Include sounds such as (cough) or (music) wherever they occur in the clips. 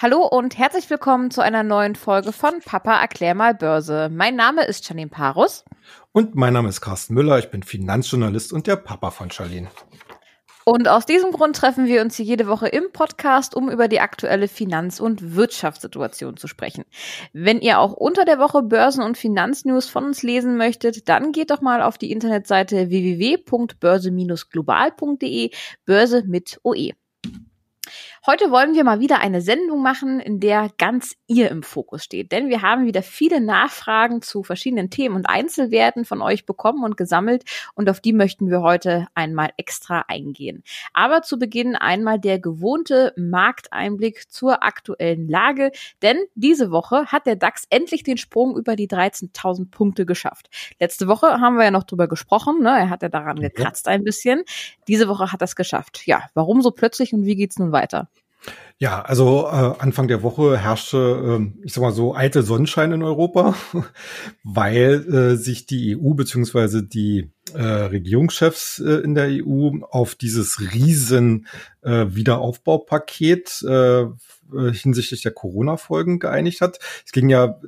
Hallo und herzlich willkommen zu einer neuen Folge von Papa erklär mal Börse. Mein Name ist Janine Parus. Und mein Name ist Carsten Müller. Ich bin Finanzjournalist und der Papa von Charlene. Und aus diesem Grund treffen wir uns hier jede Woche im Podcast, um über die aktuelle Finanz- und Wirtschaftssituation zu sprechen. Wenn ihr auch unter der Woche Börsen- und Finanznews von uns lesen möchtet, dann geht doch mal auf die Internetseite www.börse-global.de, Börse mit OE. Heute wollen wir mal wieder eine Sendung machen, in der ganz ihr im Fokus steht. Denn wir haben wieder viele Nachfragen zu verschiedenen Themen und Einzelwerten von euch bekommen und gesammelt. Und auf die möchten wir heute einmal extra eingehen. Aber zu Beginn einmal der gewohnte Markteinblick zur aktuellen Lage. Denn diese Woche hat der DAX endlich den Sprung über die 13.000 Punkte geschafft. Letzte Woche haben wir ja noch drüber gesprochen. Ne? Er hat ja daran gekratzt ein bisschen. Diese Woche hat er es geschafft. Ja, warum so plötzlich und wie geht's nun weiter? Ja, also äh, Anfang der Woche herrschte, äh, ich sag mal so, alte Sonnenschein in Europa, (laughs) weil äh, sich die EU beziehungsweise die äh, Regierungschefs äh, in der EU auf dieses riesen äh, Wiederaufbaupaket äh, äh, hinsichtlich der Corona-Folgen geeinigt hat. Es ging ja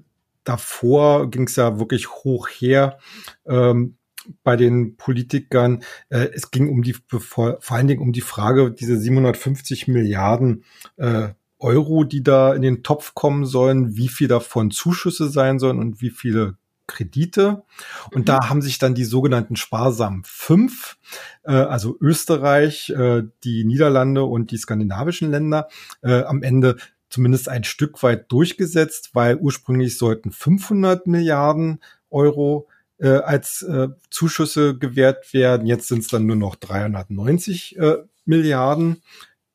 davor, ging es ja wirklich hoch her. Ähm, bei den Politikern. Äh, es ging um die vor, vor allen Dingen um die Frage, diese 750 Milliarden äh, Euro, die da in den Topf kommen sollen, wie viel davon Zuschüsse sein sollen und wie viele Kredite. Und mhm. da haben sich dann die sogenannten sparsamen fünf, äh, also Österreich, äh, die Niederlande und die skandinavischen Länder, äh, am Ende zumindest ein Stück weit durchgesetzt, weil ursprünglich sollten 500 Milliarden Euro äh, als äh, Zuschüsse gewährt werden. Jetzt sind es dann nur noch 390 äh, Milliarden.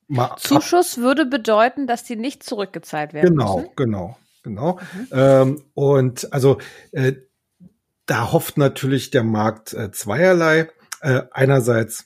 Mal Zuschuss würde bedeuten, dass die nicht zurückgezahlt werden genau, müssen. Genau, genau, genau. Mhm. Ähm, und also äh, da hofft natürlich der Markt äh, zweierlei. Äh, einerseits,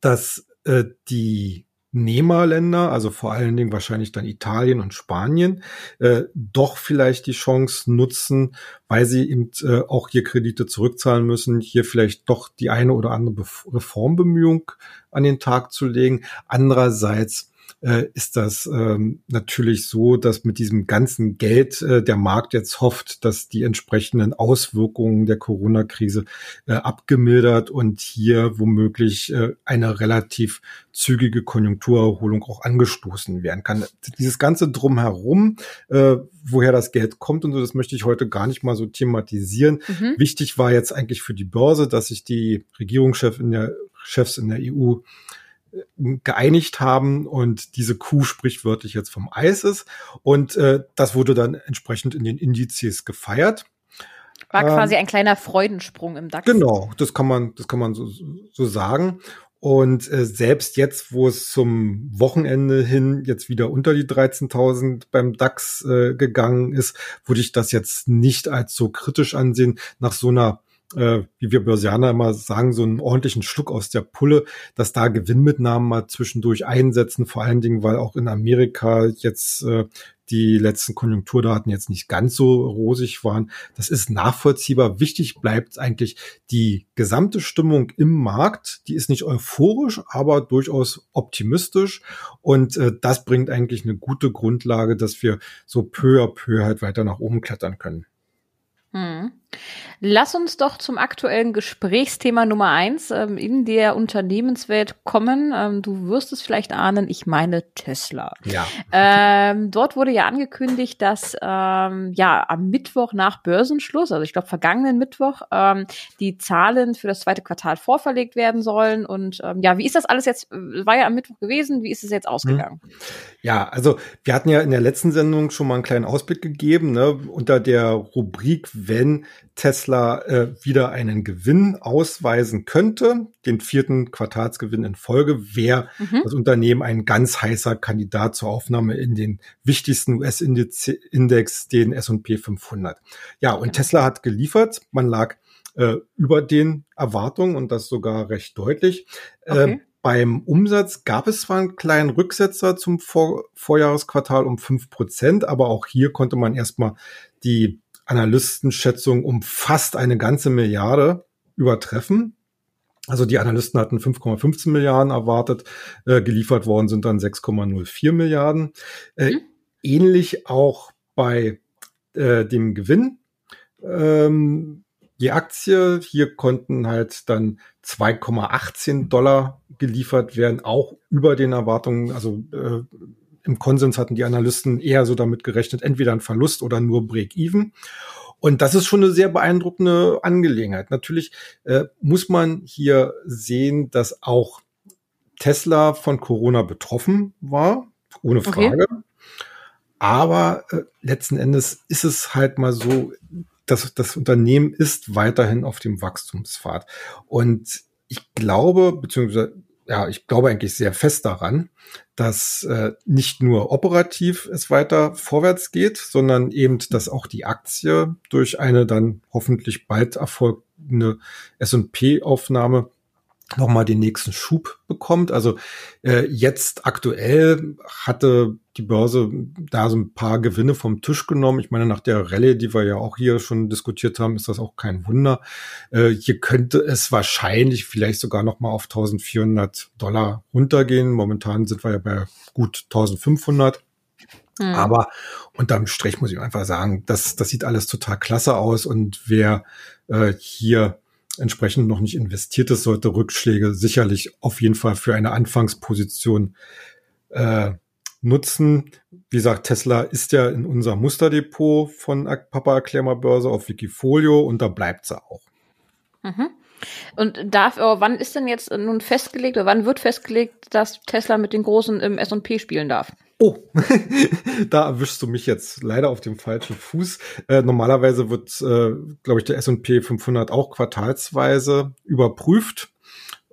dass äh, die Nehmerländer, also vor allen Dingen wahrscheinlich dann Italien und Spanien, äh, doch vielleicht die Chance nutzen, weil sie eben äh, auch hier Kredite zurückzahlen müssen, hier vielleicht doch die eine oder andere Reformbemühung an den Tag zu legen. Andererseits äh, ist das ähm, natürlich so, dass mit diesem ganzen Geld äh, der Markt jetzt hofft, dass die entsprechenden Auswirkungen der Corona-Krise äh, abgemildert und hier womöglich äh, eine relativ zügige Konjunkturerholung auch angestoßen werden kann. Dieses ganze drumherum, äh, woher das Geld kommt und so, das möchte ich heute gar nicht mal so thematisieren. Mhm. Wichtig war jetzt eigentlich für die Börse, dass sich die Regierungschefs in der Chefs in der EU geeinigt haben und diese Kuh sprichwörtlich jetzt vom Eis ist. Und äh, das wurde dann entsprechend in den Indizes gefeiert. War quasi ähm, ein kleiner Freudensprung im DAX. Genau, das kann man, das kann man so, so sagen. Und äh, selbst jetzt, wo es zum Wochenende hin jetzt wieder unter die 13.000 beim DAX äh, gegangen ist, würde ich das jetzt nicht als so kritisch ansehen nach so einer äh, wie wir Börsianer immer sagen, so einen ordentlichen Schluck aus der Pulle, dass da Gewinnmitnahmen mal zwischendurch einsetzen, vor allen Dingen, weil auch in Amerika jetzt äh, die letzten Konjunkturdaten jetzt nicht ganz so rosig waren. Das ist nachvollziehbar. Wichtig bleibt eigentlich die gesamte Stimmung im Markt. Die ist nicht euphorisch, aber durchaus optimistisch. Und äh, das bringt eigentlich eine gute Grundlage, dass wir so peu à peu halt weiter nach oben klettern können. Hm. Lass uns doch zum aktuellen Gesprächsthema Nummer eins ähm, in der Unternehmenswelt kommen. Ähm, du wirst es vielleicht ahnen, ich meine Tesla. Ja. Ähm, dort wurde ja angekündigt, dass ähm, ja am Mittwoch nach Börsenschluss, also ich glaube vergangenen Mittwoch, ähm, die Zahlen für das zweite Quartal vorverlegt werden sollen. Und ähm, ja, wie ist das alles jetzt? War ja am Mittwoch gewesen. Wie ist es jetzt ausgegangen? Hm. Ja, also wir hatten ja in der letzten Sendung schon mal einen kleinen Ausblick gegeben, ne, unter der Rubrik, wenn Tesla äh, wieder einen Gewinn ausweisen könnte, den vierten Quartalsgewinn in Folge, wäre mhm. das Unternehmen ein ganz heißer Kandidat zur Aufnahme in den wichtigsten US-Index, den S&P 500. Ja, und okay. Tesla hat geliefert. Man lag äh, über den Erwartungen und das sogar recht deutlich. Äh, okay. Äh, beim Umsatz gab es zwar einen kleinen Rücksetzer zum Vor Vorjahresquartal um fünf Prozent, aber auch hier konnte man erstmal die Analystenschätzung um fast eine ganze Milliarde übertreffen. Also die Analysten hatten 5,15 Milliarden erwartet, äh, geliefert worden sind dann 6,04 Milliarden. Äh, mhm. ähnlich auch bei äh, dem Gewinn. Ähm, die Aktie, hier konnten halt dann 2,18 Dollar geliefert werden, auch über den Erwartungen. Also äh, im Konsens hatten die Analysten eher so damit gerechnet, entweder ein Verlust oder nur Break-Even. Und das ist schon eine sehr beeindruckende Angelegenheit. Natürlich äh, muss man hier sehen, dass auch Tesla von Corona betroffen war, ohne Frage. Okay. Aber äh, letzten Endes ist es halt mal so, dass das Unternehmen ist weiterhin auf dem Wachstumspfad. Und ich glaube, beziehungsweise ja, ich glaube eigentlich sehr fest daran, dass äh, nicht nur operativ es weiter vorwärts geht, sondern eben, dass auch die Aktie durch eine dann hoffentlich bald erfolgende S&P-Aufnahme nochmal den nächsten Schub bekommt. Also äh, jetzt aktuell hatte die Börse da so ein paar Gewinne vom Tisch genommen. Ich meine, nach der Rallye, die wir ja auch hier schon diskutiert haben, ist das auch kein Wunder. Äh, hier könnte es wahrscheinlich vielleicht sogar nochmal auf 1400 Dollar runtergehen. Momentan sind wir ja bei gut 1500. Hm. Aber unterm Strich muss ich einfach sagen, das, das sieht alles total klasse aus und wer äh, hier entsprechend noch nicht investiert ist, sollte Rückschläge sicherlich auf jeden Fall für eine Anfangsposition äh, nutzen. Wie gesagt, Tesla ist ja in unser Musterdepot von Papa Erklärmer Börse auf Wikifolio und da bleibt sie auch. Mhm. Und darf, oh, wann ist denn jetzt nun festgelegt oder wann wird festgelegt, dass Tesla mit den Großen im S&P spielen darf? Oh, (laughs) da erwischst du mich jetzt leider auf dem falschen Fuß. Äh, normalerweise wird, äh, glaube ich, der S&P 500 auch quartalsweise überprüft,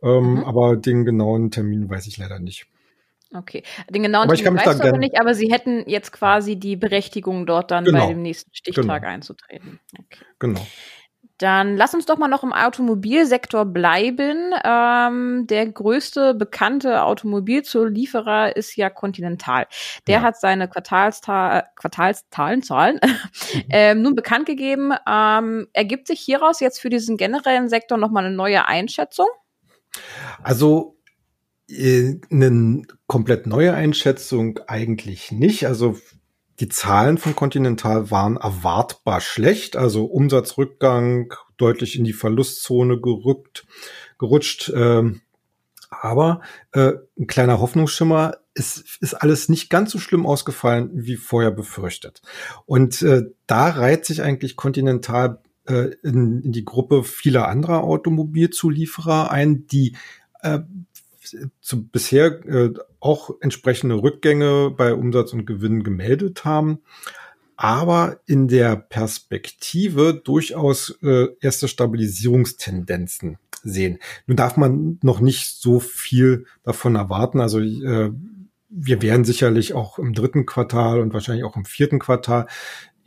ähm, mhm. aber den genauen Termin weiß ich leider nicht. Okay, den genauen Termin weißt du aber nicht, aber Sie hätten jetzt quasi die Berechtigung, dort dann genau. bei dem nächsten Stichtag genau. einzutreten. Okay. Genau. Dann lass uns doch mal noch im Automobilsektor bleiben. Ähm, der größte bekannte Automobilzulieferer ist ja Continental. Der ja. hat seine Quartalsta Quartalszahlen Zahlen, (laughs) ähm, nun bekannt gegeben. Ähm, ergibt sich hieraus jetzt für diesen generellen Sektor nochmal eine neue Einschätzung? Also äh, eine komplett neue Einschätzung eigentlich nicht. Also die Zahlen von Continental waren erwartbar schlecht, also Umsatzrückgang deutlich in die Verlustzone gerückt, gerutscht. Ähm, aber äh, ein kleiner Hoffnungsschimmer, es ist alles nicht ganz so schlimm ausgefallen, wie vorher befürchtet. Und äh, da reiht sich eigentlich Continental äh, in, in die Gruppe vieler anderer Automobilzulieferer ein, die äh, zu bisher äh, auch entsprechende Rückgänge bei Umsatz und Gewinn gemeldet haben, aber in der Perspektive durchaus äh, erste Stabilisierungstendenzen sehen. Nun darf man noch nicht so viel davon erwarten. Also äh, wir werden sicherlich auch im dritten Quartal und wahrscheinlich auch im vierten Quartal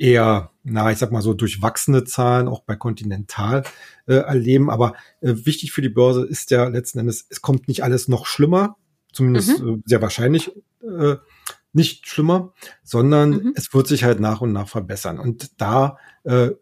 eher, na, ich sag mal so durchwachsene Zahlen auch bei Continental äh, erleben. Aber äh, wichtig für die Börse ist ja letzten Endes, es kommt nicht alles noch schlimmer, zumindest mhm. äh, sehr wahrscheinlich äh, nicht schlimmer, sondern mhm. es wird sich halt nach und nach verbessern. Und da äh,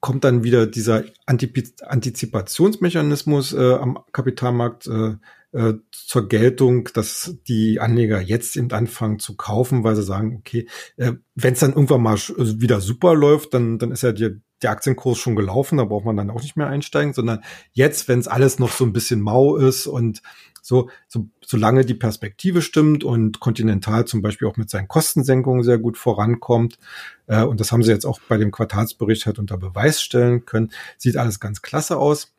kommt dann wieder dieser Antizipationsmechanismus äh, am Kapitalmarkt äh, äh, zur Geltung, dass die Anleger jetzt eben anfangen zu kaufen, weil sie sagen, okay, äh, wenn es dann irgendwann mal also wieder super läuft, dann, dann ist ja die, der Aktienkurs schon gelaufen, da braucht man dann auch nicht mehr einsteigen, sondern jetzt, wenn es alles noch so ein bisschen mau ist und so, so, solange die Perspektive stimmt und Continental zum Beispiel auch mit seinen Kostensenkungen sehr gut vorankommt, äh, und das haben sie jetzt auch bei dem Quartalsbericht halt unter Beweis stellen können, sieht alles ganz klasse aus.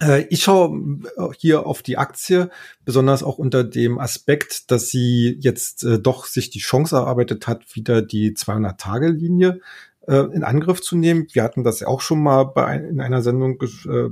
Äh, ich schaue äh, hier auf die Aktie, besonders auch unter dem Aspekt, dass sie jetzt äh, doch sich die Chance erarbeitet hat, wieder die 200-Tage-Linie äh, in Angriff zu nehmen. Wir hatten das ja auch schon mal bei in einer Sendung äh,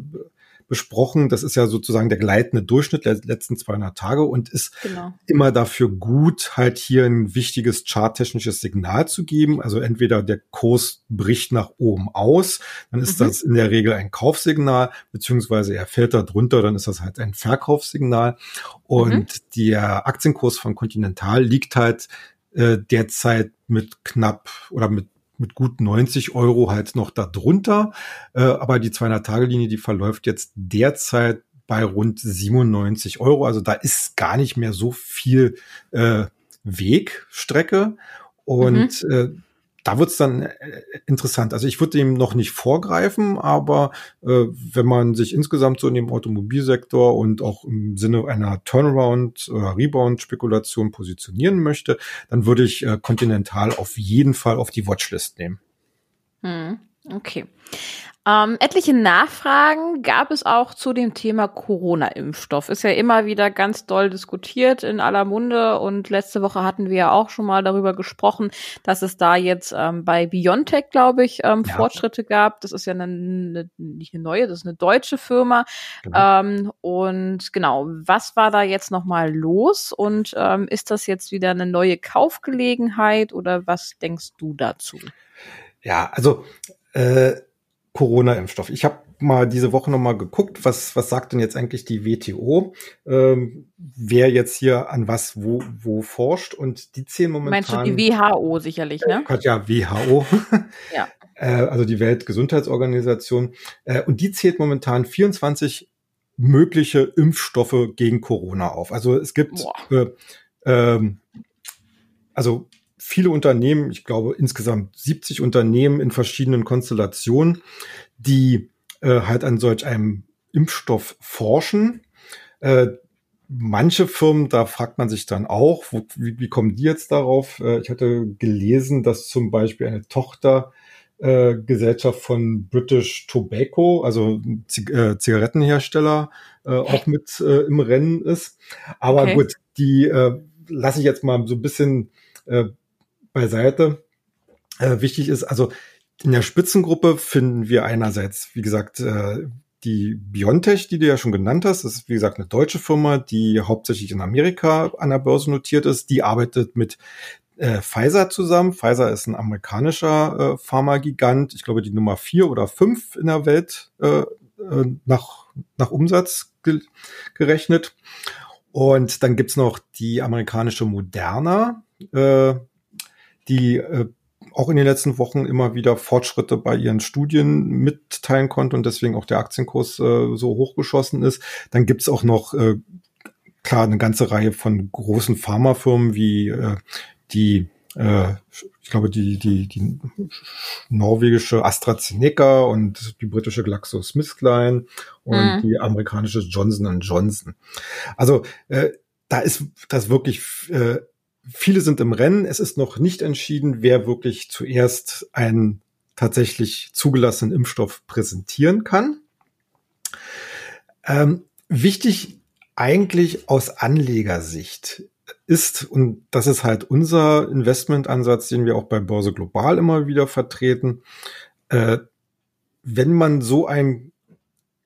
besprochen. Das ist ja sozusagen der gleitende Durchschnitt der letzten 200 Tage und ist genau. immer dafür gut, halt hier ein wichtiges charttechnisches Signal zu geben. Also entweder der Kurs bricht nach oben aus, dann ist mhm. das in der Regel ein Kaufsignal, beziehungsweise er fällt da drunter, dann ist das halt ein Verkaufssignal. Und mhm. der Aktienkurs von Continental liegt halt äh, derzeit mit knapp oder mit mit gut 90 Euro halt noch darunter. Äh, aber die 200-Tage-Linie, die verläuft jetzt derzeit bei rund 97 Euro. Also da ist gar nicht mehr so viel äh, Wegstrecke. Und mhm. äh, da wird's dann äh, interessant. Also ich würde dem noch nicht vorgreifen, aber äh, wenn man sich insgesamt so in dem Automobilsektor und auch im Sinne einer Turnaround- oder Rebound-Spekulation positionieren möchte, dann würde ich äh, Continental auf jeden Fall auf die Watchlist nehmen. Hm, okay. Ähm, etliche Nachfragen gab es auch zu dem Thema Corona-Impfstoff. Ist ja immer wieder ganz doll diskutiert in aller Munde und letzte Woche hatten wir ja auch schon mal darüber gesprochen, dass es da jetzt ähm, bei BioNTech, glaube ich, ähm, ja. Fortschritte gab. Das ist ja eine, eine, nicht eine neue, das ist eine deutsche Firma. Genau. Ähm, und genau, was war da jetzt nochmal los und ähm, ist das jetzt wieder eine neue Kaufgelegenheit oder was denkst du dazu? Ja, also äh, Corona-Impfstoff. Ich habe mal diese Woche noch mal geguckt, was was sagt denn jetzt eigentlich die WTO, ähm, wer jetzt hier an was wo wo forscht und die zehn momentan. Meinst du die WHO sicherlich, ne? Äh, ja, WHO. (laughs) ja. (laughs) äh, also die Weltgesundheitsorganisation äh, und die zählt momentan 24 mögliche Impfstoffe gegen Corona auf. Also es gibt äh, ähm, also viele Unternehmen, ich glaube insgesamt 70 Unternehmen in verschiedenen Konstellationen, die äh, halt an solch einem Impfstoff forschen. Äh, manche Firmen, da fragt man sich dann auch, wo, wie, wie kommen die jetzt darauf? Äh, ich hatte gelesen, dass zum Beispiel eine Tochter äh, Gesellschaft von British Tobacco, also Zig äh, Zigarettenhersteller, äh, auch mit äh, im Rennen ist. Aber okay. gut, die äh, lasse ich jetzt mal so ein bisschen äh, beiseite. Äh, wichtig ist, also in der Spitzengruppe finden wir einerseits, wie gesagt, äh, die Biontech, die du ja schon genannt hast, das ist wie gesagt eine deutsche Firma, die hauptsächlich in Amerika an der Börse notiert ist. Die arbeitet mit äh, Pfizer zusammen. Pfizer ist ein amerikanischer äh, Pharmagigant, ich glaube die Nummer vier oder fünf in der Welt äh, äh nach, nach Umsatz ge gerechnet. Und dann gibt's noch die amerikanische Moderna, äh, die äh, auch in den letzten Wochen immer wieder Fortschritte bei ihren Studien mitteilen konnte und deswegen auch der Aktienkurs äh, so hochgeschossen ist. Dann gibt's auch noch äh, klar eine ganze Reihe von großen Pharmafirmen wie äh, die äh, ich glaube, die, die, die norwegische AstraZeneca und die britische GlaxoSmithKline und mhm. die amerikanische Johnson Johnson. Also äh, da ist das wirklich äh, Viele sind im Rennen. Es ist noch nicht entschieden, wer wirklich zuerst einen tatsächlich zugelassenen Impfstoff präsentieren kann. Ähm, wichtig eigentlich aus Anlegersicht ist, und das ist halt unser Investmentansatz, den wir auch bei Börse Global immer wieder vertreten, äh, wenn man so ein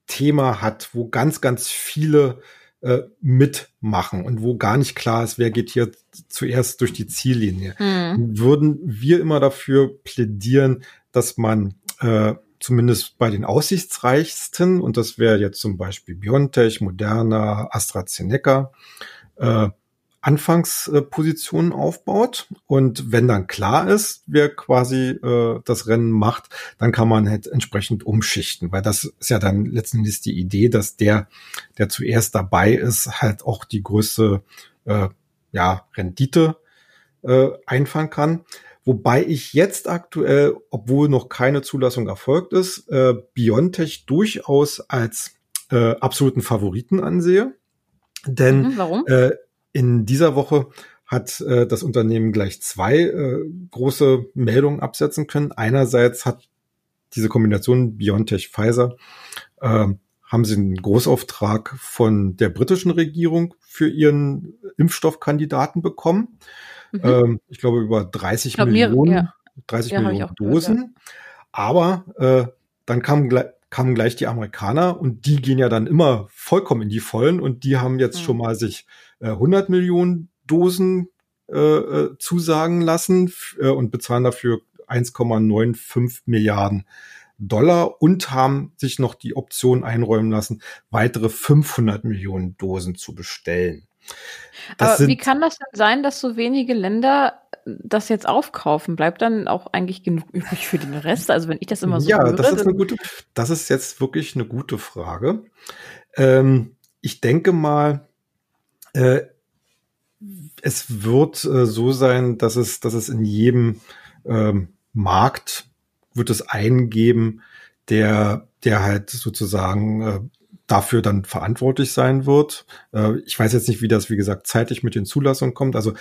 Thema hat, wo ganz, ganz viele äh, mitmachen und wo gar nicht klar ist, wer geht hier zuerst durch die Ziellinie, hm. würden wir immer dafür plädieren, dass man äh, zumindest bei den aussichtsreichsten, und das wäre jetzt zum Beispiel BioNTech, Moderna, AstraZeneca, äh, Anfangspositionen aufbaut. Und wenn dann klar ist, wer quasi äh, das Rennen macht, dann kann man halt entsprechend umschichten, weil das ist ja dann letztendlich die Idee, dass der, der zuerst dabei ist, halt auch die größte äh, ja, Rendite äh, einfangen kann. Wobei ich jetzt aktuell, obwohl noch keine Zulassung erfolgt ist, äh, Biontech durchaus als äh, absoluten Favoriten ansehe. Denn mhm, warum? Äh, in dieser Woche hat äh, das Unternehmen gleich zwei äh, große Meldungen absetzen können. Einerseits hat diese Kombination BioNTech Pfizer äh, haben sie einen Großauftrag von der britischen Regierung für ihren Impfstoffkandidaten bekommen. Mhm. Ähm, ich glaube über 30 glaub, Millionen, ja. 30 ja, Millionen Dosen. Gehört, ja. Aber äh, dann kamen, kamen gleich die Amerikaner und die gehen ja dann immer vollkommen in die Vollen und die haben jetzt mhm. schon mal sich 100 äh, Millionen Dosen äh, äh, zusagen lassen äh, und bezahlen dafür 1,95 Milliarden Dollar und haben sich noch die Option einräumen lassen, weitere 500 Millionen Dosen zu bestellen. Das Aber sind, wie kann das denn sein, dass so wenige Länder das jetzt aufkaufen? Bleibt dann auch eigentlich genug übrig für den Rest? Also wenn ich das immer so Ja, höre, das ist eine gute, das ist jetzt wirklich eine gute Frage. Ähm, ich denke mal, äh, es wird äh, so sein, dass es, dass es in jedem ähm, Markt wird es eingeben, der, der halt sozusagen äh, dafür dann verantwortlich sein wird. Äh, ich weiß jetzt nicht, wie das, wie gesagt, zeitlich mit den Zulassungen kommt. Also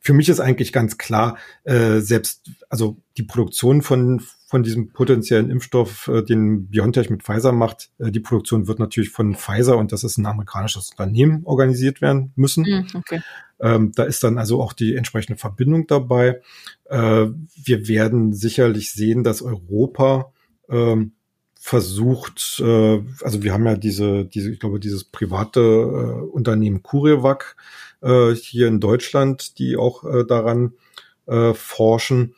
für mich ist eigentlich ganz klar, äh, selbst, also die Produktion von, von diesem potenziellen Impfstoff, äh, den BioNTech mit Pfizer macht, die Produktion wird natürlich von Pfizer und das ist ein amerikanisches Unternehmen organisiert werden müssen. Hm, okay. Ähm, da ist dann also auch die entsprechende Verbindung dabei. wir werden sicherlich sehen, dass Europa ähm, versucht, äh, also wir haben ja diese, diese, ich glaube, dieses private äh, Unternehmen Curevac äh, hier in Deutschland, die auch äh, daran äh, forschen.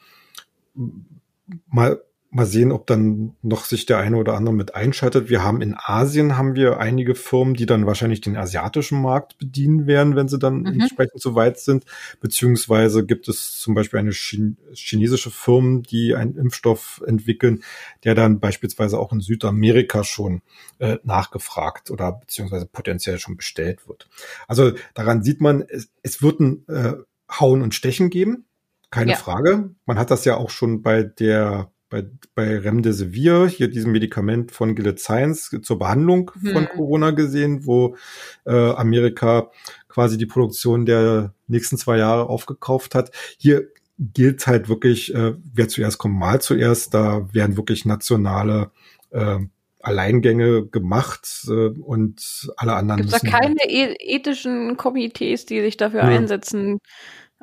Mal Mal sehen, ob dann noch sich der eine oder andere mit einschaltet. Wir haben in Asien haben wir einige Firmen, die dann wahrscheinlich den asiatischen Markt bedienen werden, wenn sie dann mhm. entsprechend so weit sind. Beziehungsweise gibt es zum Beispiel eine chinesische Firma, die einen Impfstoff entwickeln, der dann beispielsweise auch in Südamerika schon äh, nachgefragt oder beziehungsweise potenziell schon bestellt wird. Also daran sieht man, es, es wird ein äh, Hauen und Stechen geben. Keine ja. Frage. Man hat das ja auch schon bei der bei, bei Remdesivir, hier diesem Medikament von Gilead Science zur Behandlung hm. von Corona gesehen, wo äh, Amerika quasi die Produktion der nächsten zwei Jahre aufgekauft hat. Hier gilt halt wirklich, äh, wer zuerst kommt, mal zuerst. Da werden wirklich nationale äh, Alleingänge gemacht äh, und alle anderen. Gibt es da keine e ethischen Komitees, die sich dafür ja. einsetzen?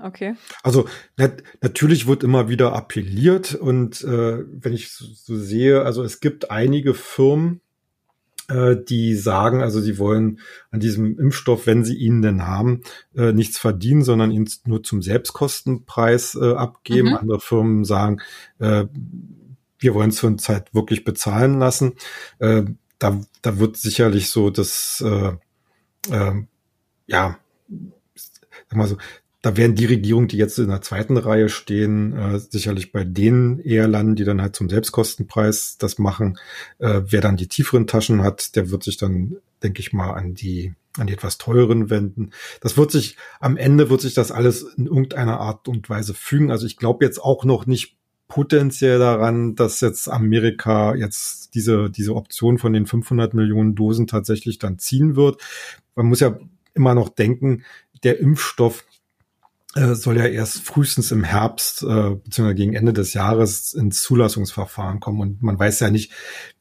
Okay. Also nat natürlich wird immer wieder appelliert und äh, wenn ich so, so, sehe, also es gibt einige Firmen, äh, die sagen, also sie wollen an diesem Impfstoff, wenn sie ihn denn haben, äh, nichts verdienen, sondern ihn nur zum Selbstkostenpreis äh, abgeben. Mhm. Andere Firmen sagen, äh, wir wollen es für eine Zeit wirklich bezahlen lassen. Äh, da, da wird sicherlich so das, äh, äh, ja, sag mal so, da werden die Regierungen, die jetzt in der zweiten Reihe stehen, äh, sicherlich bei denen eher landen, die dann halt zum Selbstkostenpreis das machen. Äh, wer dann die tieferen Taschen hat, der wird sich dann, denke ich mal, an die an die etwas teuren wenden. Das wird sich, am Ende wird sich das alles in irgendeiner Art und Weise fügen. Also ich glaube jetzt auch noch nicht potenziell daran, dass jetzt Amerika jetzt diese, diese Option von den 500 Millionen Dosen tatsächlich dann ziehen wird. Man muss ja immer noch denken, der Impfstoff äh, soll ja erst frühestens im Herbst äh, bzw. gegen Ende des Jahres ins Zulassungsverfahren kommen und man weiß ja nicht,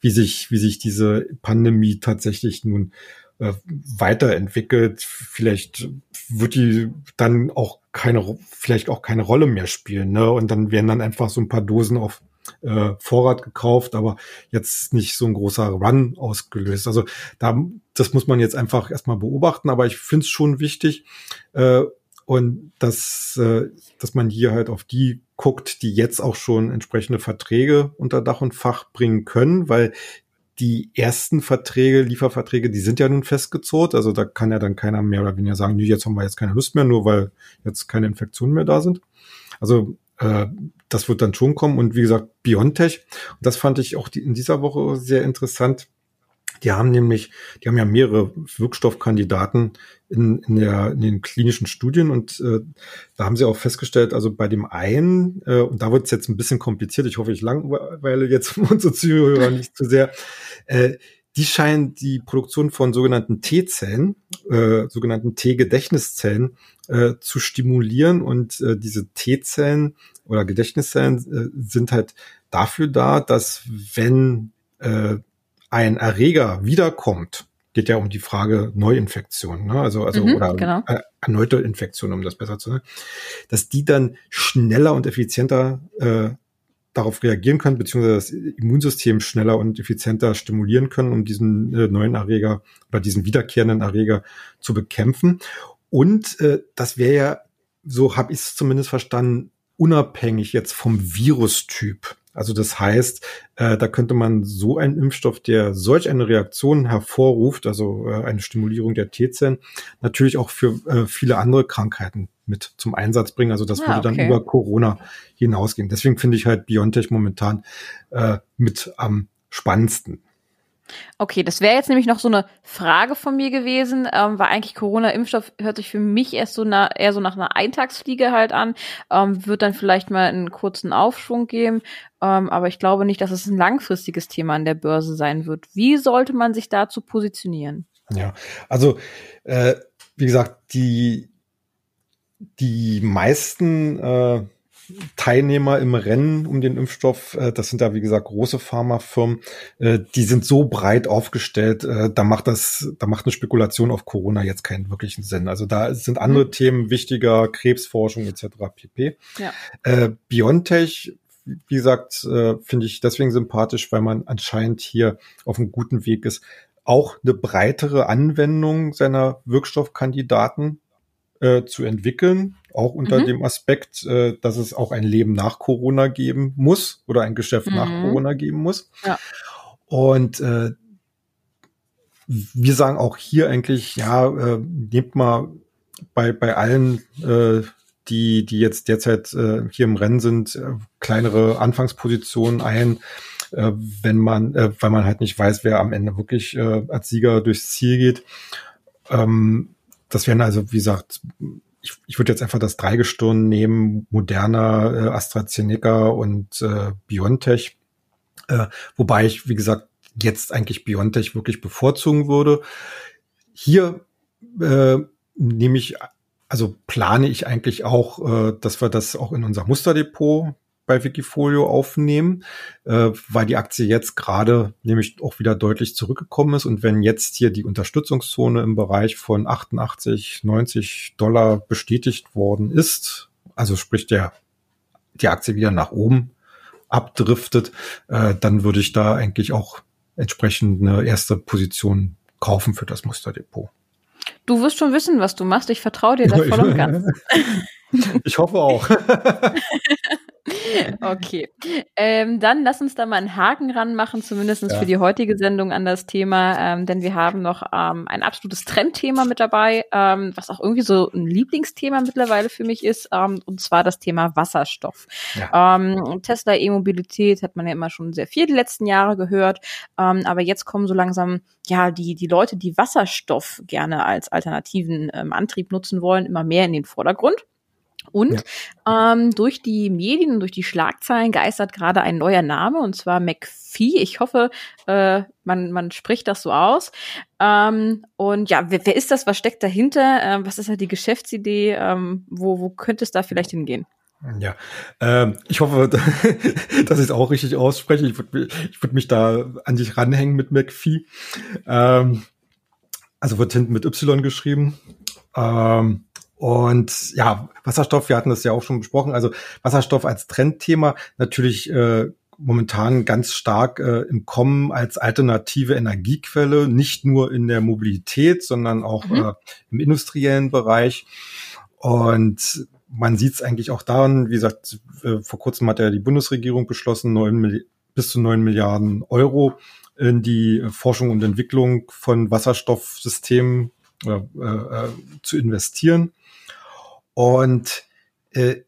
wie sich wie sich diese Pandemie tatsächlich nun äh, weiterentwickelt. Vielleicht wird die dann auch keine vielleicht auch keine Rolle mehr spielen, ne? Und dann werden dann einfach so ein paar Dosen auf äh, Vorrat gekauft, aber jetzt nicht so ein großer Run ausgelöst. Also da, das muss man jetzt einfach erstmal beobachten, aber ich finde es schon wichtig, äh, und dass, äh, dass man hier halt auf die guckt, die jetzt auch schon entsprechende Verträge unter Dach und Fach bringen können, weil die ersten Verträge, Lieferverträge, die sind ja nun festgezurrt. Also da kann ja dann keiner mehr oder weniger sagen, nee, jetzt haben wir jetzt keine Lust mehr, nur weil jetzt keine Infektionen mehr da sind. Also äh, das wird dann schon kommen. Und wie gesagt, Biontech, das fand ich auch die, in dieser Woche sehr interessant. Die haben nämlich, die haben ja mehrere Wirkstoffkandidaten in, in, der, in den klinischen Studien und äh, da haben sie auch festgestellt, also bei dem einen, äh, und da wird es jetzt ein bisschen kompliziert, ich hoffe, ich langweile jetzt (laughs) unsere Zuhörer nicht zu sehr, äh, die scheinen die Produktion von sogenannten T-Zellen, äh, sogenannten T-Gedächtniszellen äh, zu stimulieren und äh, diese T-Zellen oder Gedächtniszellen äh, sind halt dafür da, dass wenn äh, ein Erreger wiederkommt, geht ja um die Frage Neuinfektion, ne? also also mhm, oder genau. äh, erneute Infektion, um das besser zu sagen, dass die dann schneller und effizienter äh, darauf reagieren können, beziehungsweise das Immunsystem schneller und effizienter stimulieren können, um diesen äh, neuen Erreger oder diesen wiederkehrenden Erreger zu bekämpfen. Und äh, das wäre ja, so habe ich es zumindest verstanden, unabhängig jetzt vom Virustyp. Also das heißt, äh, da könnte man so einen Impfstoff, der solch eine Reaktion hervorruft, also äh, eine Stimulierung der T-Zellen, natürlich auch für äh, viele andere Krankheiten mit zum Einsatz bringen. Also das ah, würde okay. dann über Corona hinausgehen. Deswegen finde ich halt BioNTech momentan äh, mit am spannendsten. Okay, das wäre jetzt nämlich noch so eine Frage von mir gewesen, ähm, weil eigentlich Corona-Impfstoff hört sich für mich erst so na, eher so nach einer Eintagsfliege halt an, ähm, wird dann vielleicht mal einen kurzen Aufschwung geben, ähm, aber ich glaube nicht, dass es ein langfristiges Thema an der Börse sein wird. Wie sollte man sich dazu positionieren? Ja, also äh, wie gesagt, die die meisten äh, Teilnehmer im Rennen um den Impfstoff, äh, das sind da wie gesagt große Pharmafirmen, äh, die sind so breit aufgestellt, äh, da macht das, da macht eine Spekulation auf Corona jetzt keinen wirklichen Sinn. Also da sind andere mhm. Themen wichtiger, Krebsforschung etc. pp. Ja. Äh, BioNTech wie gesagt, äh, finde ich deswegen sympathisch, weil man anscheinend hier auf einem guten Weg ist, auch eine breitere Anwendung seiner Wirkstoffkandidaten äh, zu entwickeln, auch unter mhm. dem Aspekt, äh, dass es auch ein Leben nach Corona geben muss oder ein Geschäft mhm. nach Corona geben muss. Ja. Und äh, wir sagen auch hier eigentlich, ja, äh, nehmt mal bei, bei allen, äh, die, die jetzt derzeit äh, hier im Rennen sind, äh, kleinere Anfangspositionen ein, äh, wenn man, äh, weil man halt nicht weiß, wer am Ende wirklich äh, als Sieger durchs Ziel geht. Ähm, das wären also, wie gesagt, ich, ich würde jetzt einfach das Dreigestirn nehmen, Moderna, äh, AstraZeneca und äh, BioNTech. Äh, wobei ich, wie gesagt, jetzt eigentlich BioNTech wirklich bevorzugen würde. Hier äh, nehme ich, also plane ich eigentlich auch, äh, dass wir das auch in unser Musterdepot bei Wikifolio aufnehmen, äh, weil die Aktie jetzt gerade nämlich auch wieder deutlich zurückgekommen ist. Und wenn jetzt hier die Unterstützungszone im Bereich von 88, 90 Dollar bestätigt worden ist, also sprich der, die Aktie wieder nach oben abdriftet, äh, dann würde ich da eigentlich auch entsprechend eine erste Position kaufen für das Musterdepot. Du wirst schon wissen, was du machst. Ich vertraue dir da (laughs) voll und ganz. Ich hoffe auch. (laughs) Okay. Ähm, dann lass uns da mal einen Haken ranmachen, zumindest ja. für die heutige Sendung an das Thema, ähm, denn wir haben noch ähm, ein absolutes Trendthema mit dabei, ähm, was auch irgendwie so ein Lieblingsthema mittlerweile für mich ist, ähm, und zwar das Thema Wasserstoff. Ja. Ähm, Tesla E-Mobilität hat man ja immer schon sehr viel die letzten Jahre gehört, aber jetzt kommen so langsam ja die die Leute, die Wasserstoff gerne als alternativen Antrieb nutzen wollen, immer mehr in den Vordergrund. Und ja. ähm, durch die Medien und durch die Schlagzeilen geistert gerade ein neuer Name, und zwar McPhee. Ich hoffe, äh, man, man spricht das so aus. Ähm, und ja, wer, wer ist das? Was steckt dahinter? Ähm, was ist halt die Geschäftsidee? Ähm, wo, wo könnte es da vielleicht hingehen? Ja, ähm, ich hoffe, (laughs) dass ich es auch richtig ausspreche. Ich würde ich würd mich da an dich ranhängen mit McPhee. Ähm, also wird hinten mit Y geschrieben. Ähm, und ja, Wasserstoff, wir hatten das ja auch schon besprochen, also Wasserstoff als Trendthema natürlich äh, momentan ganz stark äh, im Kommen als alternative Energiequelle, nicht nur in der Mobilität, sondern auch mhm. äh, im industriellen Bereich. Und man sieht es eigentlich auch daran, wie gesagt, äh, vor kurzem hat ja die Bundesregierung beschlossen, 9 bis zu neun Milliarden Euro in die Forschung und Entwicklung von Wasserstoffsystemen äh, äh, zu investieren. Und äh,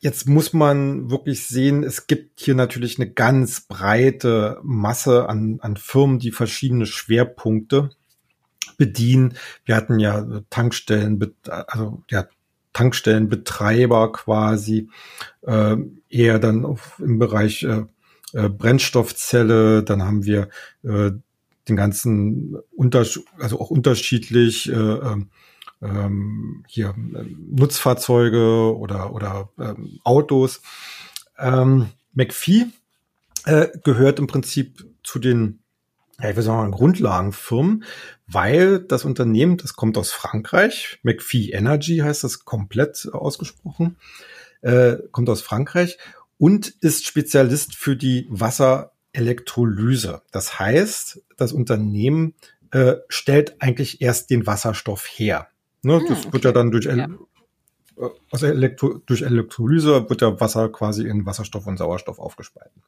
jetzt muss man wirklich sehen, es gibt hier natürlich eine ganz breite Masse an, an Firmen, die verschiedene Schwerpunkte bedienen. Wir hatten ja Tankstellen, also ja, Tankstellenbetreiber quasi, äh, eher dann auf, im Bereich äh, äh, Brennstoffzelle, dann haben wir äh, den ganzen Unters also auch unterschiedlich äh, ähm, hier ähm, Nutzfahrzeuge oder, oder ähm, Autos. Ähm, McPhee äh, gehört im Prinzip zu den ja, ich will sagen, Grundlagenfirmen, weil das Unternehmen, das kommt aus Frankreich, McPhee Energy heißt das komplett ausgesprochen, äh, kommt aus Frankreich und ist Spezialist für die Wasserelektrolyse. Das heißt, das Unternehmen äh, stellt eigentlich erst den Wasserstoff her. Ne, hm, das okay. wird ja dann durch, ja. Also Elektro durch Elektrolyse wird ja Wasser quasi in Wasserstoff und Sauerstoff aufgespalten.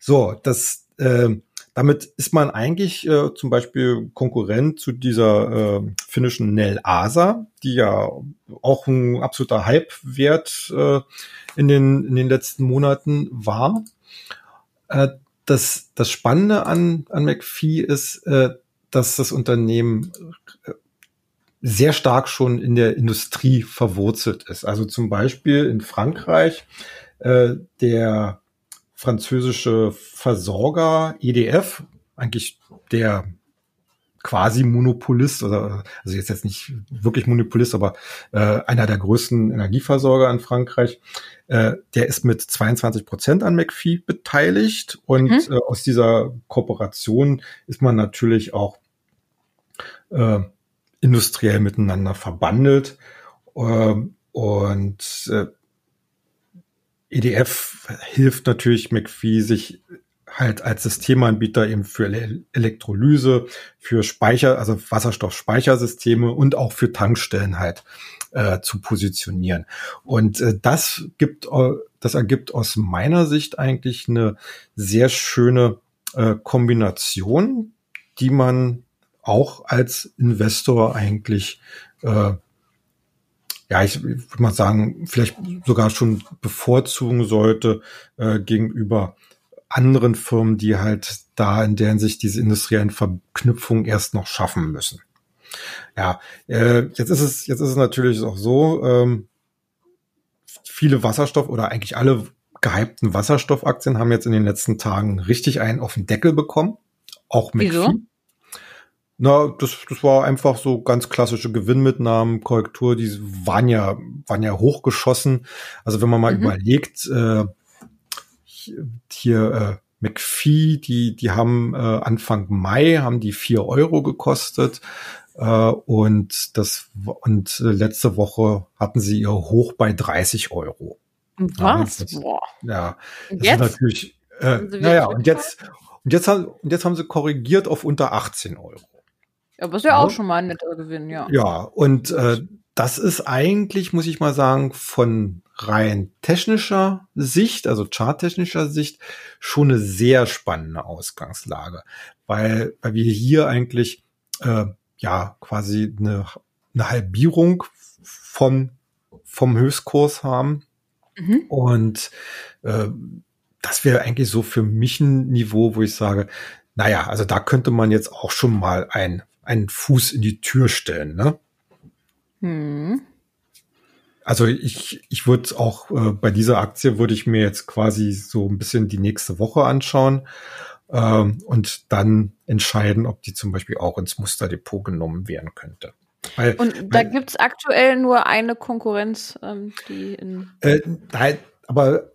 So, das äh, damit ist man eigentlich äh, zum Beispiel Konkurrent zu dieser äh, finnischen Nel Asa, die ja auch ein absoluter Hype-Wert äh, in, den, in den letzten Monaten war. Äh, das, das Spannende an, an McPhee ist, äh, dass das Unternehmen äh, sehr stark schon in der Industrie verwurzelt ist. Also zum Beispiel in Frankreich äh, der französische Versorger EDF, eigentlich der quasi Monopolist oder also jetzt jetzt nicht wirklich Monopolist, aber äh, einer der größten Energieversorger in Frankreich, äh, der ist mit 22 Prozent an McPhee beteiligt und mhm. äh, aus dieser Kooperation ist man natürlich auch äh, industriell miteinander verbandelt äh, und äh, EDF hilft natürlich McPhee, sich halt als Systemanbieter eben für Elektrolyse, für Speicher, also Wasserstoffspeichersysteme und auch für Tankstellen halt äh, zu positionieren. Und äh, das gibt, äh, das ergibt aus meiner Sicht eigentlich eine sehr schöne äh, Kombination, die man auch als Investor eigentlich äh, ja, ich würde mal sagen, vielleicht sogar schon bevorzugen sollte äh, gegenüber anderen Firmen, die halt da in deren sich diese industriellen Verknüpfungen erst noch schaffen müssen. Ja, äh, jetzt ist es jetzt ist es natürlich auch so, ähm, viele Wasserstoff oder eigentlich alle gehypten Wasserstoffaktien haben jetzt in den letzten Tagen richtig einen auf den Deckel bekommen. Auch mit Wieso? Na, das, das war einfach so ganz klassische Gewinnmitnahmen, Korrektur, die waren ja, waren ja hochgeschossen. Also wenn man mal mhm. überlegt, äh, hier äh, McPhee, die, die haben äh, Anfang Mai haben die vier Euro gekostet. Äh, und das und äh, letzte Woche hatten sie ihr Hoch bei 30 Euro. Was? Ja, das, Boah. ja das jetzt? ist natürlich. Äh, naja, und jetzt und jetzt haben und jetzt haben sie korrigiert auf unter 18 Euro. Ja, aber ist ja, ja. auch schon mal ein netter Gewinn, ja. Ja, und äh, das ist eigentlich, muss ich mal sagen, von rein technischer Sicht, also charttechnischer Sicht, schon eine sehr spannende Ausgangslage, weil, weil wir hier eigentlich äh, ja quasi eine, eine Halbierung von vom Höchstkurs haben mhm. und äh, das wäre eigentlich so für mich ein Niveau, wo ich sage, naja, also da könnte man jetzt auch schon mal ein, einen Fuß in die Tür stellen, ne? Hm. Also ich, ich würde auch äh, bei dieser Aktie würde ich mir jetzt quasi so ein bisschen die nächste Woche anschauen ähm, und dann entscheiden, ob die zum Beispiel auch ins Musterdepot genommen werden könnte. Weil, und da weil, gibt's aktuell nur eine Konkurrenz, ähm, die in. Äh, nein, aber,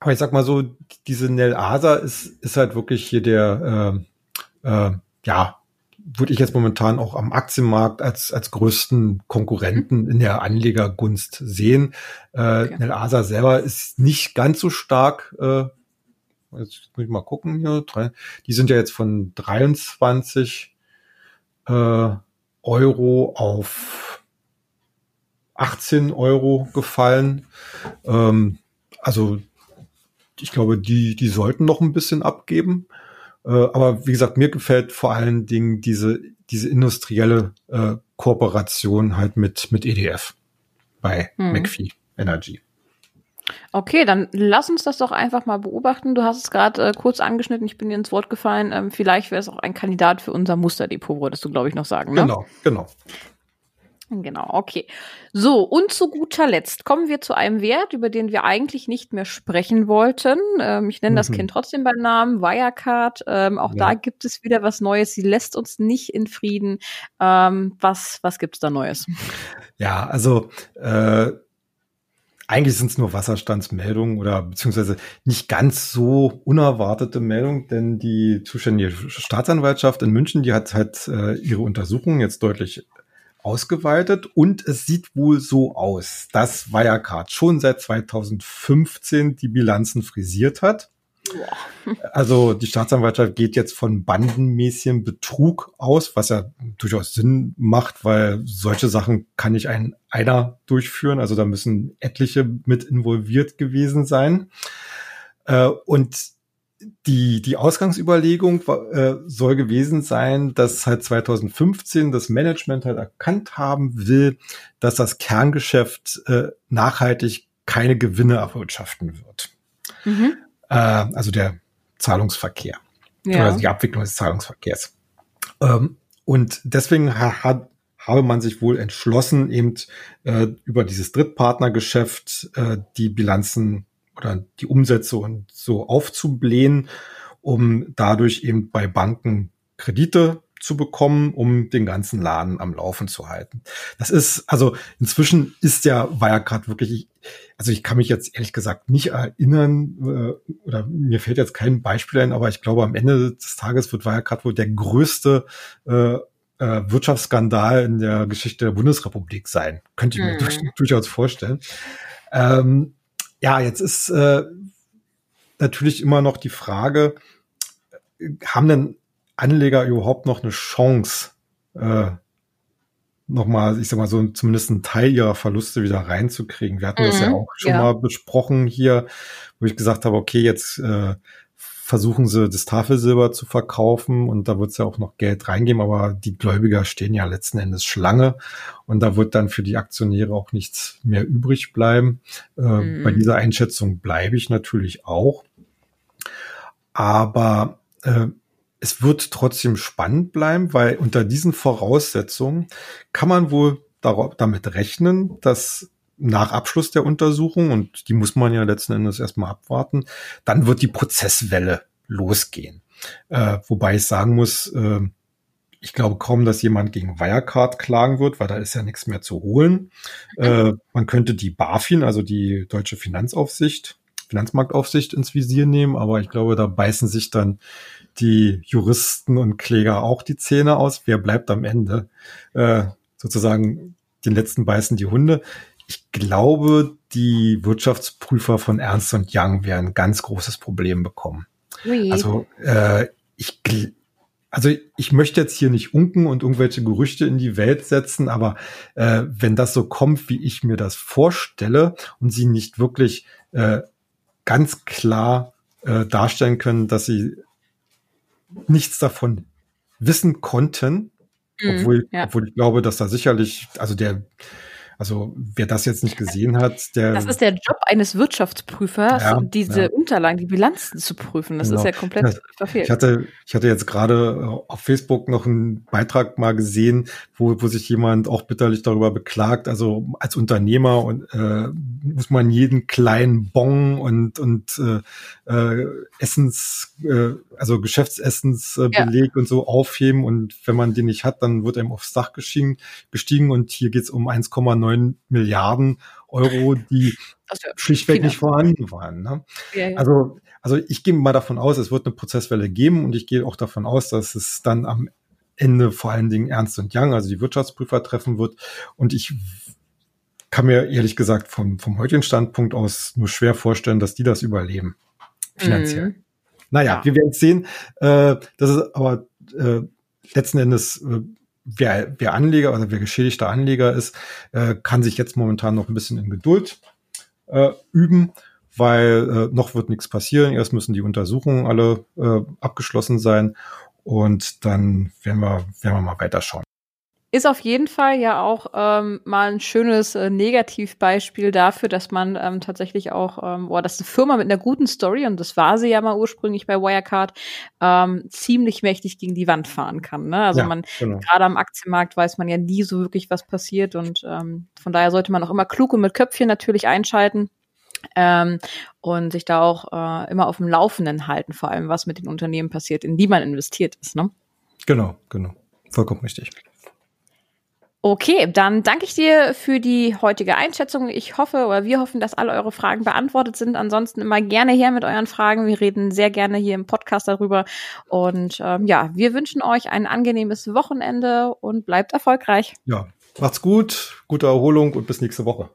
aber ich sag mal so, diese Nel Asa ist, ist halt wirklich hier der äh, äh, ja, würde ich jetzt momentan auch am Aktienmarkt als, als größten Konkurrenten mhm. in der Anlegergunst sehen. Äh, okay. Nel Asa selber ist nicht ganz so stark. Äh, jetzt muss ich mal gucken hier. Die sind ja jetzt von 23 äh, Euro auf 18 Euro gefallen. Ähm, also ich glaube, die, die sollten noch ein bisschen abgeben. Äh, aber wie gesagt, mir gefällt vor allen Dingen diese, diese industrielle äh, Kooperation halt mit, mit EDF bei hm. McPhee Energy. Okay, dann lass uns das doch einfach mal beobachten. Du hast es gerade äh, kurz angeschnitten, ich bin dir ins Wort gefallen. Ähm, vielleicht wäre es auch ein Kandidat für unser Musterdepot, würdest du, glaube ich, noch sagen. Ne? Genau, genau. Genau, okay. So, und zu guter Letzt kommen wir zu einem Wert, über den wir eigentlich nicht mehr sprechen wollten. Ähm, ich nenne mhm. das Kind trotzdem beim Namen, Wirecard. Ähm, auch ja. da gibt es wieder was Neues. Sie lässt uns nicht in Frieden. Ähm, was was gibt's da Neues? Ja, also äh, eigentlich sind es nur Wasserstandsmeldungen oder beziehungsweise nicht ganz so unerwartete Meldungen, denn die zuständige Staatsanwaltschaft in München, die hat halt äh, ihre Untersuchungen jetzt deutlich ausgeweitet und es sieht wohl so aus, dass Wirecard schon seit 2015 die Bilanzen frisiert hat. Also die Staatsanwaltschaft geht jetzt von bandenmäßigem Betrug aus, was ja durchaus Sinn macht, weil solche Sachen kann nicht ein einer durchführen. Also da müssen etliche mit involviert gewesen sein. Äh, und die, die Ausgangsüberlegung äh, soll gewesen sein, dass halt 2015 das Management halt erkannt haben will, dass das Kerngeschäft äh, nachhaltig keine Gewinne erwirtschaften wird. Mhm. Äh, also der Zahlungsverkehr ja. oder die Abwicklung des Zahlungsverkehrs. Ähm, und deswegen hat, habe man sich wohl entschlossen, eben äh, über dieses Drittpartnergeschäft äh, die Bilanzen oder die Umsätze und so aufzublähen, um dadurch eben bei Banken Kredite zu bekommen, um den ganzen Laden am Laufen zu halten. Das ist, also inzwischen ist ja Wirecard wirklich, also ich kann mich jetzt ehrlich gesagt nicht erinnern, äh, oder mir fällt jetzt kein Beispiel ein, aber ich glaube, am Ende des Tages wird Wirecard wohl der größte äh, äh, Wirtschaftsskandal in der Geschichte der Bundesrepublik sein. Könnte ich mir mhm. durchaus vorstellen. Ähm, ja, jetzt ist äh, natürlich immer noch die Frage, haben denn Anleger überhaupt noch eine Chance, äh, nochmal, ich sag mal, so zumindest einen Teil ihrer Verluste wieder reinzukriegen. Wir hatten mhm, das ja mhm. auch schon ja. mal besprochen hier, wo ich gesagt habe, okay, jetzt äh, versuchen sie das Tafelsilber zu verkaufen und da wird es ja auch noch Geld reingeben, aber die Gläubiger stehen ja letzten Endes Schlange und da wird dann für die Aktionäre auch nichts mehr übrig bleiben. Äh, mhm. Bei dieser Einschätzung bleibe ich natürlich auch. Aber äh, es wird trotzdem spannend bleiben, weil unter diesen Voraussetzungen kann man wohl damit rechnen, dass nach Abschluss der Untersuchung, und die muss man ja letzten Endes erstmal abwarten, dann wird die Prozesswelle losgehen. Äh, wobei ich sagen muss, äh, ich glaube kaum, dass jemand gegen Wirecard klagen wird, weil da ist ja nichts mehr zu holen. Äh, man könnte die BaFin, also die deutsche Finanzaufsicht, Finanzmarktaufsicht ins Visier nehmen, aber ich glaube, da beißen sich dann die Juristen und Kläger auch die Zähne aus. Wer bleibt am Ende? Äh, sozusagen den letzten beißen die Hunde. Ich glaube, die Wirtschaftsprüfer von Ernst und Young werden ein ganz großes Problem bekommen. Oui. Also äh, ich also ich möchte jetzt hier nicht unken und irgendwelche Gerüchte in die Welt setzen, aber äh, wenn das so kommt, wie ich mir das vorstelle und sie nicht wirklich äh, ganz klar äh, darstellen können, dass sie nichts davon wissen konnten, mhm, obwohl, ja. obwohl ich glaube, dass da sicherlich, also der also wer das jetzt nicht gesehen hat, der. Das ist der Job eines Wirtschaftsprüfers, ja, diese ja. Unterlagen, die Bilanzen zu prüfen. Das genau. ist ja komplett ja, verfehlt. Ich hatte, ich hatte jetzt gerade äh, auf Facebook noch einen Beitrag mal gesehen, wo, wo sich jemand auch bitterlich darüber beklagt. Also als Unternehmer und äh, muss man jeden kleinen Bon und und äh, äh, Essens, äh, also Geschäftsessensbeleg äh, und so aufheben und wenn man den nicht hat, dann wird einem aufs Dach gestiegen, gestiegen und hier geht's um 1,9 neun Milliarden Euro, die schlichtweg nicht vorhanden waren. Ne? Ja, ja. Also, also ich gehe mal davon aus, es wird eine Prozesswelle geben und ich gehe auch davon aus, dass es dann am Ende vor allen Dingen Ernst und Young, also die Wirtschaftsprüfer treffen wird. Und ich kann mir ehrlich gesagt vom, vom heutigen Standpunkt aus nur schwer vorstellen, dass die das überleben. Finanziell. Mhm. Naja, ja. wir werden sehen. Äh, das ist aber äh, letzten Endes äh, wer, wer Anleger oder wer geschädigter Anleger ist, äh, kann sich jetzt momentan noch ein bisschen in Geduld äh, üben, weil äh, noch wird nichts passieren. Erst müssen die Untersuchungen alle äh, abgeschlossen sein und dann werden wir, werden wir mal weiterschauen. Ist auf jeden Fall ja auch ähm, mal ein schönes äh, Negativbeispiel dafür, dass man ähm, tatsächlich auch, ähm, boah, dass eine Firma mit einer guten Story, und das war sie ja mal ursprünglich bei Wirecard, ähm, ziemlich mächtig gegen die Wand fahren kann. Ne? Also ja, man, genau. gerade am Aktienmarkt weiß man ja nie so wirklich, was passiert. Und ähm, von daher sollte man auch immer klug und mit Köpfchen natürlich einschalten. Ähm, und sich da auch äh, immer auf dem Laufenden halten, vor allem was mit den Unternehmen passiert, in die man investiert ist. Ne? Genau, genau. Vollkommen richtig. Okay, dann danke ich dir für die heutige Einschätzung. Ich hoffe oder wir hoffen, dass alle eure Fragen beantwortet sind. Ansonsten immer gerne her mit euren Fragen. Wir reden sehr gerne hier im Podcast darüber. Und ähm, ja, wir wünschen euch ein angenehmes Wochenende und bleibt erfolgreich. Ja, macht's gut, gute Erholung und bis nächste Woche.